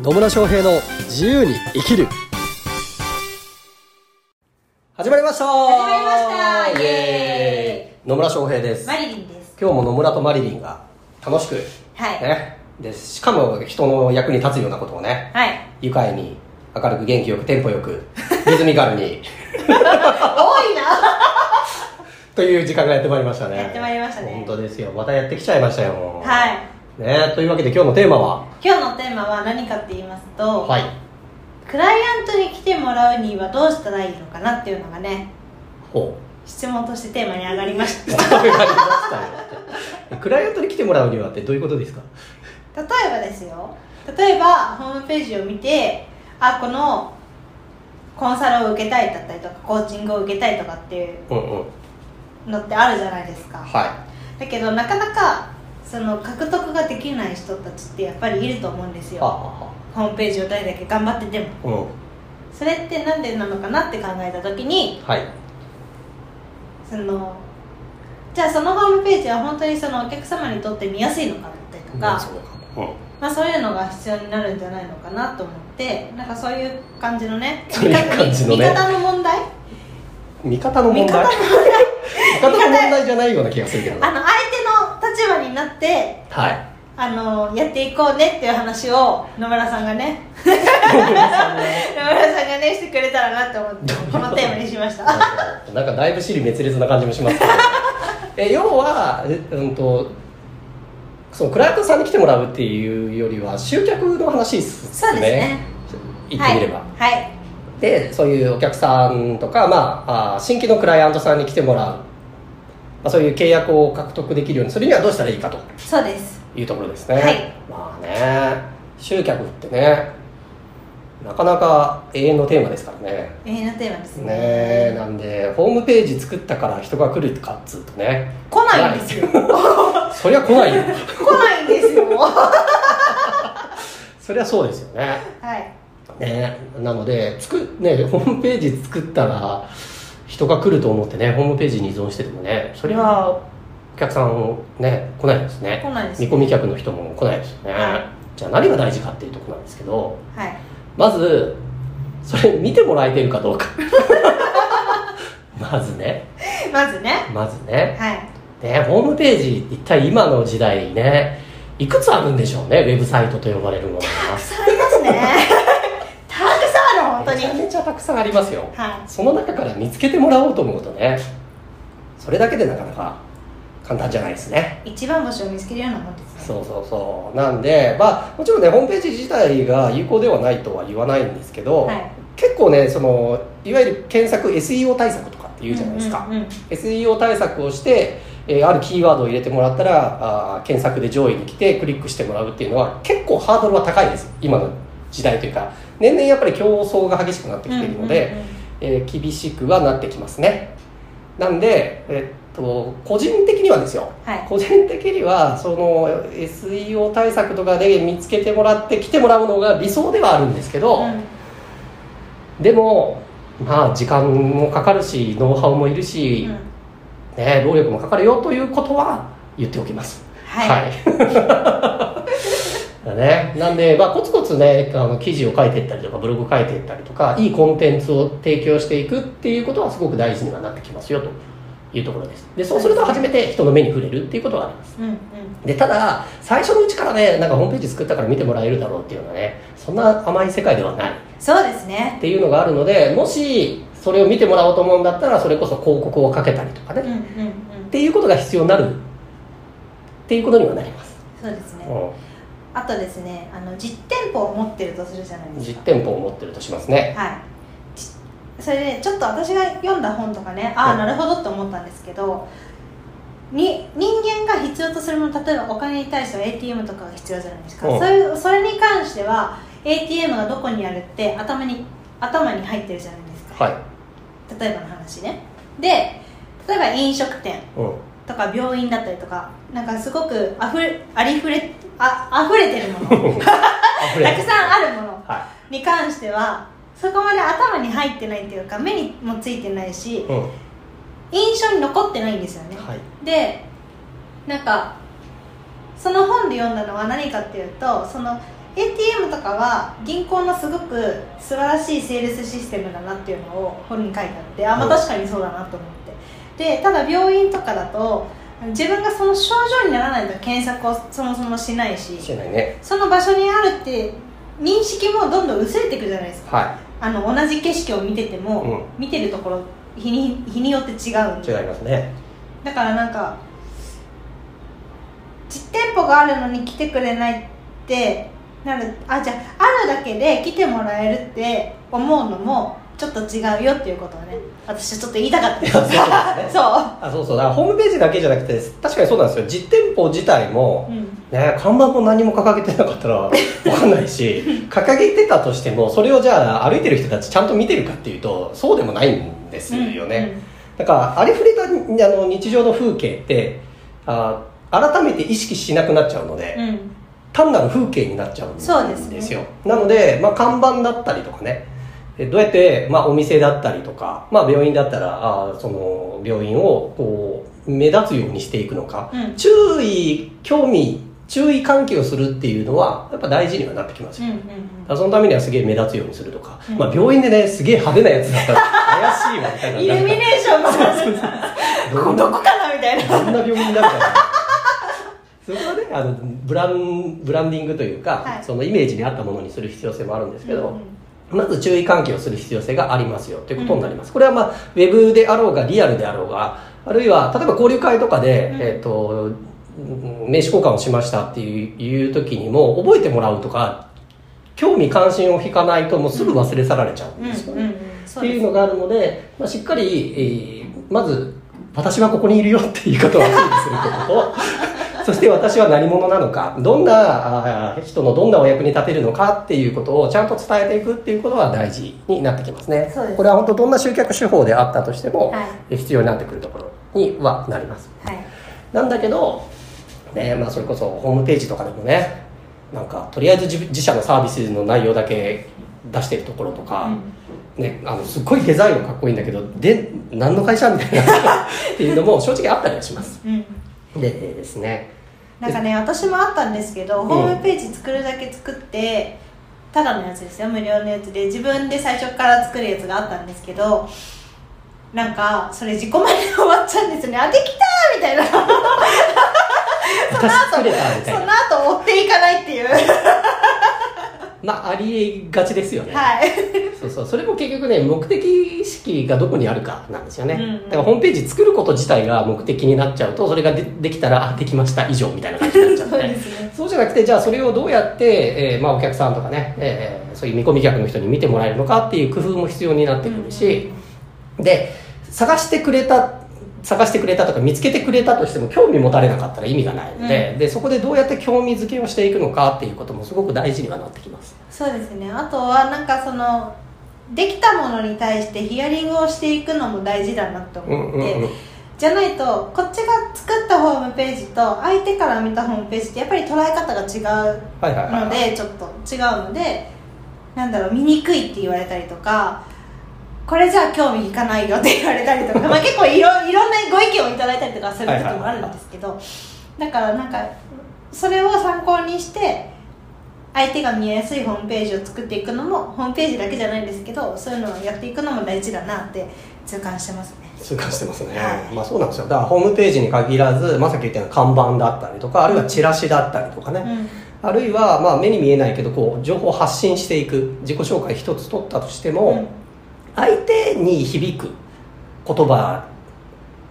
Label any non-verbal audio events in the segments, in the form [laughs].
野村翔平の自由に生きる。始まりました。始まりました。イエーイ。野村翔平です。マリリンです。今日も野村とマリリンが楽しくはい。ね。でしかも人の役に立つようなことをね。はい。愉快に明るく元気よくテンポよくリズミカルに。[laughs] 多いな。[laughs] という時間がやってまいりましたね。やってまいりましたね。本当ですよ。またやってきちゃいましたよはいね。というわけで今日のテーマは？今日のテーマは何かって言いますと、はい。クライアントに来てもらうにはどうしたらいいのかなっていうのがねほ質問としてテーマに上がりました。クライアントに来てもらうにはってどういうことですか？例えばですよ。例えばホームページを見てあこのコンサルを受けたいだったりとかコーチングを受けたいとかっていううんうん。のってあるじゃないですか。はだけどなかなかその獲得ができない人たちってやっぱりいると思うんですよ。ホームページをどれだけ頑張ってても。うん。それってなんでなのかなって考えた時にはい。そのじゃあそのホームページは本当にそのお客様にとって見やすいのかだったりとか、うん。まあ、そういうのが必要になるんじゃないのかなと思ってなんかそういう感じのねそういう感じのね。見方の問題？味方の問題？見方の味方の問題じゃないような気がするけど。あの相手の立場になってはい。あのやっていこうねっていう話を野村さんがね。野村さんがね。してくれたらなって思ってこのテーマにしました。[laughs] なんかだいぶ尻滅裂な感じもしますけど。[laughs] え要はえうんとそのクライアントさんに来てもらうっていうよりは集客の話ですね。そうですね。言ってみれば、はい、はい。でそういうお客さんとか、まあ、あー新規のクライアントさんに来てもらう、まあ、そういう契約を獲得できるようにするにはどうしたらいいかと。そうです。いうところですね、はい。まあね集客ってねなかなか永遠のテーマですからね。永遠のテーマですね。ねえなんでホームページ作ったから人が来るかっつうとね。来ないんですよ。来 [laughs] そりゃ来ないよ。[laughs] ないんですよ。[laughs] そりゃそうですよね。はい。ねなのでつく、ね、ホームページ作ったら人が来ると思ってねホームページに依存しててもねそりゃお客さんね来ないですね。来ないです見込み客の人も来ないですよね、はい。じゃあ何が大事かっていうところなんですけどはい。まずそれ見てもらえてるかどうか。[laughs] まずね。まずね。まずね。はい。ねホームページ一体今の時代ねいくつあるんでしょうねウェブサイトと呼ばれるものが。たくさんありますねたくさんある本当にめちゃめちゃたくさんありますよ。はその中から見つけてもらおうと思うとねそれだけでなかなか簡単じゃないですね。い一番星を見つけるようなもんですね。そうそうそう。なんでまあもちろんねホームページ自体が有効ではないとは言わないんですけど、はい。結構ねそのいわゆる検索 SEO 対策とかって言うじゃないですか、うんうんうん。SEO 対策をして、えーあるキーワードを入れてもらったらあー検索で上位に来てクリックしてもらうっていうのは結構ハードルは高いです。今の時代というか年々やっぱり競争が激しくなってきているので、えー厳しくはなってきますね。なんで、えっと個人的にはですよ。はい。個人的にはその SEO 対策とかで見つけてもらって来てもらうのが理想ではあるんですけど、うん。でもまあ時間もかかるしノウハウもいるし、うん。ね、労力もかかるよということは言っておきます。はい [laughs] だね、なんで、まあ、コツコツねあの記事を書いていったりとかブログ書いていったりとかいいコンテンツを提供していくっていうことはすごく大事にはなってきますよというところです。でそうすると初めて人の目に触れるっていうことはあります。うんうん。でただ最初のうちからねなんかホームページ作ったから見てもらえるだろうっていうのはねそんな甘い世界ではない。そうですね。っていうのがあるのでもしそれを見てもらおうと思うんだったらそれこそ広告をかけたりとかね、うんうんうん。っていうことが必要になる。っていうことにはなります、そうですね。うあとですねあの実店舗を持ってるとするじゃないん、ですか。実店舗を持ってるとしますね。はい。ちそれでちょっと私が読んだ本とかねああ、うんなるほどって思ったんですけどに人間が必要とするもの例えばお金に対しては ATM とかが必要じゃないですか、うん。そういうそれに関しては ATM がどこにあるって頭に頭に入ってるじゃないですか。はい、例えばの話ね。で例えば飲食店うん、とか病院だったりとかなんかすごくあふれありふれあ溢れてるもの。[laughs] 溢たれくさんあるもの。はに関してはそこまで頭に入ってないっていうか目にもついてないしい、うん、印象に残ってないんですよね、はい。でなんかその本で読んだのは何かっていうとその ATM とかは銀行のすごく素晴らしいセールスシステムだなっていうのを本に書いてあってあまあ確かにそうだなと思って。でただ病院とかだと自分がその症状にならないと検索をそもそもしないししてないね。その場所にあるって認識もどんどん薄れていくじゃないですか。はあの同じ景色を見てても、うん。見てるところ日に日によって違うんいで。違いますね。だからなんか実店舗があるのに来てくれないってなるあじゃああるだけで来てもらえるって思うのもちょっと違うよっていうことをね私はちょっと言いたかった。そうね。[laughs] そう。あそうそう。だからホームページだけじゃなくて確かにそうなんですよ。実店舗自体も、うん。ね、看板も何も掲げてなかったら分かんないし [laughs] 掲げてたとしてもそれをじゃあ歩いてる人たちちゃんと見てるかっていうとそうでもないんですよね、だからありふれたあの日常の風景ってあ改めて意識しなくなっちゃうので、うん、うん単なる風景になっちゃうんですよ。ね。なので、まあ、看板だったりとかねえどうやって、まあ、お店だったりとか、まあ、病院だったらあその病院をこう目立つようにしていくのか、うん。注意興味注意喚起をするっていうのはやっぱ大事にはなってきますよ、うんうんだからそのためにはすげえ目立つようにするとか、うん。まあ、病院でねすげえ派手なやつだったら怪しいわみたいな。イルミネーションも。ここどこかなみたいな。どんな病院になるかなそこはねあのブランブランディングというか、はい。そのイメージに合ったものにする必要性もあるんですけど、うんまず注意喚起をする必要性がありますよということになります、これは、まあ、ウェブであろうがリアルであろうがあるいは例えば交流会とかで、うん。えー、とうん名刺交換をしましたっていういう時にも覚えてもらうとか興味関心を引かないともうすぐ忘れ去られちゃうんうんです。よね、っていうのがあるので、まあ、しっかり、えーまず私はここにいるよっていうことをアピールすることとそして私は何者なのかどんな人のどんなお役に立てるのかっていうことをちゃんと伝えていくっていうことは大事になってきますね。これは本当どんな集客手法であったとしても、はい。え必要になってくるところにはなります。はい。なんだけど、ねまあ、それこそホームページとかでもねなんかとりあえず自自社のサービスの内容だけ出してるところとか、ね、あのすっごいデザインもかっこいいんだけどで何の会社みたいなっていうのも正直あったりはします。うん。でですねなんかね私もあったんですけど、ホームページ作るだけ作ってただのやつですよ無料のやつで自分で最初から作るやつがあったんですけどなんかそれ自己満で終わっちゃうんですよね。あできたーみたいな。私作れたみたいそのな後追っていかないっていうまあありがちですよね、はい。そうそう。それも結局ね目的意識がどこにあるかなんですよね、うんうん。だからホームページ作ること自体が目的になっちゃうとそれがでできたらあできました。以上みたいな感じになっちゃっ [laughs] そうてですね。そうじゃなくてじゃあそれをどうやって、えーまあ、お客さんとかね、えーそういう見込み客の人に見てもらえるのかっていう工夫も必要になってくるし、で探してくれた探してくれたとか見つけてくれたとしても興味持たれなかったら意味がないので,、でそこでどうやって興味づけをしていくのかっていうこともすごく大事にはなってきます。そうですね。あとはなんかそのできたものに対してヒアリングをしていくのも大事だなと思って、うんうんうん。じゃないとこっちが作ったホームページと相手から見たホームページってやっぱり捉え方が違うはいはいはいのでちょっと違うのでなんだろう見にくいって言われたりとかこれじゃあ興味いかないよって言われたりとか、[laughs] まあ、結構いろいろんなご意見をいただいたりとかする時もあるんですけどだからなんかそれを参考にして相手が見えやすいホームページを作っていくのもホームページだけじゃないんですけどそういうのをやっていくのも大事だなって痛感してますね。痛感してますね、はい。まあそうなんですよ。だからホームページに限らず、まあ、さっき言ったような看板だったりとかあるいはチラシだったりとかね、あるいはまあ目に見えないけどこう情報を発信していく自己紹介一つ取ったとしても、うん相手に響く言葉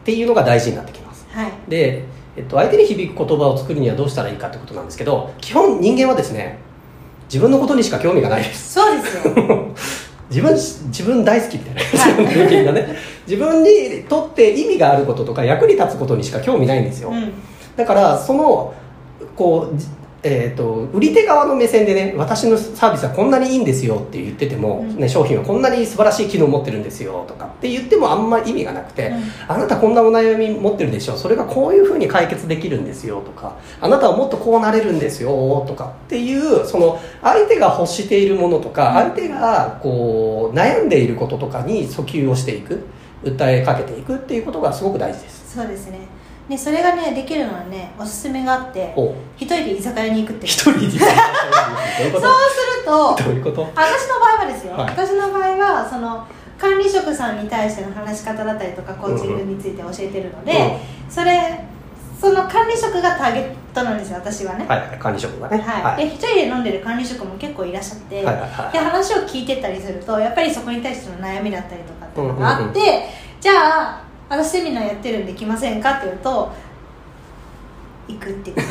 っていうのが大事になってきます。はい。で、えっと、相手に響く言葉を作るにはどうしたらいいかってことなんですけど基本人間はですね自分のことにしか興味がないです。そうですよ。[laughs] 自分自分大好きみたいな。ね。自分にとって意味があることとか役に立つことにしか興味ないんですよ、うん。だからそのこうじえー、と売り手側の目線でね私のサービスはこんなにいいんですよって言ってても、うん。ね、商品はこんなに素晴らしい機能を持ってるんですよとかって言ってもあんまり意味がなくて、うん。あなたこんなお悩み持ってるでしょそれがこういうふうに解決できるんですよとかあなたはもっとこうなれるんですよとかっていうその相手が欲しているものとか、相手がこう悩んでいることとかに訴求をしていく訴えかけていくっていうことがすごく大事です。そうですねでそれがねできるのはねおすすめがあってお。一人で居酒屋に行くっていう。一人でそうするととどういうこと？私の場合はですよ、はい。私の場合はその管理職さんに対しての話し方だったりとかコーチングについて教えてるので、うん。それその管理職がターゲットなんですよ私はね。はいはい管理職がね。はい、で一人で飲んでる管理職も結構いらっしゃって、はいはいはい。で話を聞いてったりするとやっぱりそこに対しての悩みだったりとかっていうのがあって、じゃあ私セミナーやってるんで来ませんかって言うと行くっていう [laughs]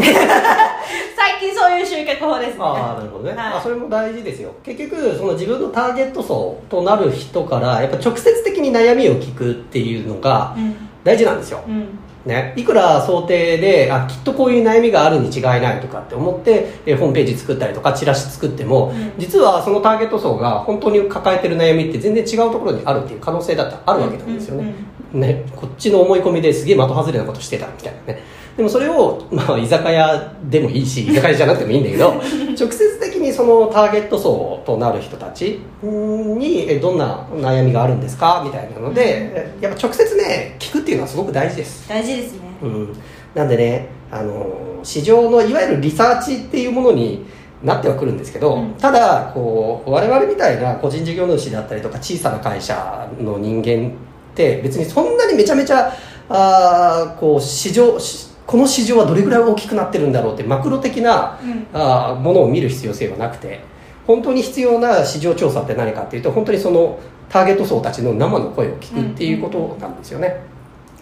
最近そういう集客法ですね。ああなるほどね、はい。あそれも大事ですよ。結局その自分のターゲット層となる人からやっぱ直接的に悩みを聞くっていうのがうん。大事なんですよ、うん。ね、いくら想定であきっとこういう悩みがあるに違いないとかって思ってえホームページ作ったりとかチラシ作っても、うん。実はそのターゲット層が本当に抱えてる悩みって全然違うところにあるっていう可能性だってあるわけなんですよね,、ねこっちの思い込みですげえ的外れなことしてたみたいなね。でもそれを、まあ、居酒屋でもいいし居酒屋じゃなくてもいいんだけど [laughs] 直接的にそのターゲット層となる人たちにえどんな悩みがあるんですかみたいなのでえやっぱ直接ね聞くっていうのはすごく大事です。大事ですね。うん、なんでね、あの市場のいわゆるリサーチっていうものになってはくるんですけど、うん。ただこう我々みたいな個人事業主だったりとか小さな会社の人間って別にそんなにめちゃめちゃあーこう市場しこの市場はどれぐらい大きくなってるんだろうってマクロ的なうん。あーものを見る必要性はなくて本当に必要な市場調査って何かっていうと本当にそのターゲット層たちの生の声を聞くっていうことなんですよね、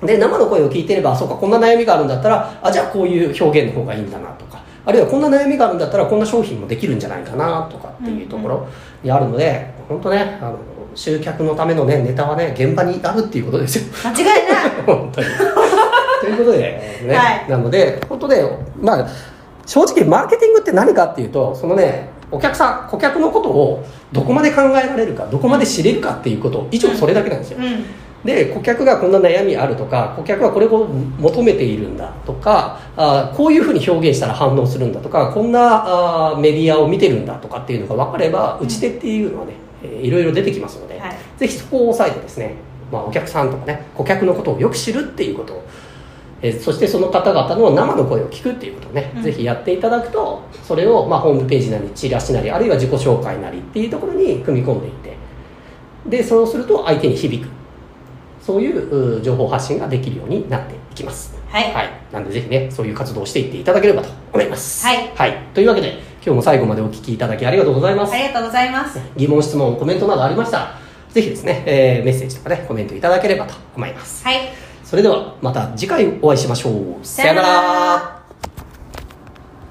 で生の声を聞いてればそうかこんな悩みがあるんだったらあじゃあこういう表現の方がいいんだなとかあるいはこんな悩みがあるんだったらこんな商品もできるんじゃないかなとかっていうところにあるので、本当ねあの集客のためのねネタはね現場にあるっていうことですよ。間違いない。[laughs] 本当に。ということでね、はい。なので本当ねまあ正直マーケティングって何かっていうとそのねお客さん顧客のことをどこまで考えられるかどこまで知れるかっていうこと以上それだけなんですよ、うん。で顧客がこんな悩みあるとか顧客はこれを求めているんだとかあこういうふうに表現したら反応するんだとかこんなあメディアを見てるんだとかっていうのが分かれば打ち手っていうのはね、えーいろいろ出てきますので、はい。ぜひそこを押さえてですね、まあ、お客さんとかね顧客のことをよく知るっていうことをえーそしてその方々の生の声を聞くっていうことをね、うん。ぜひやっていただくとそれをまあホームページなりチラシなりあるいは自己紹介なりっていうところに組み込んでいってでそうすると相手に響くそういうう情報発信ができるようになっていきます。はい。はい、なんでぜひねそういう活動をしていっていただければと思います。はい、というわけで今日も最後までお聞きいただきありがとうございます。ありがとうございます。疑問質問コメントなどありましたらぜひですね、えーメッセージとかねコメントいただければと思います。はい。それではまた次回お会いしましょう。さよなら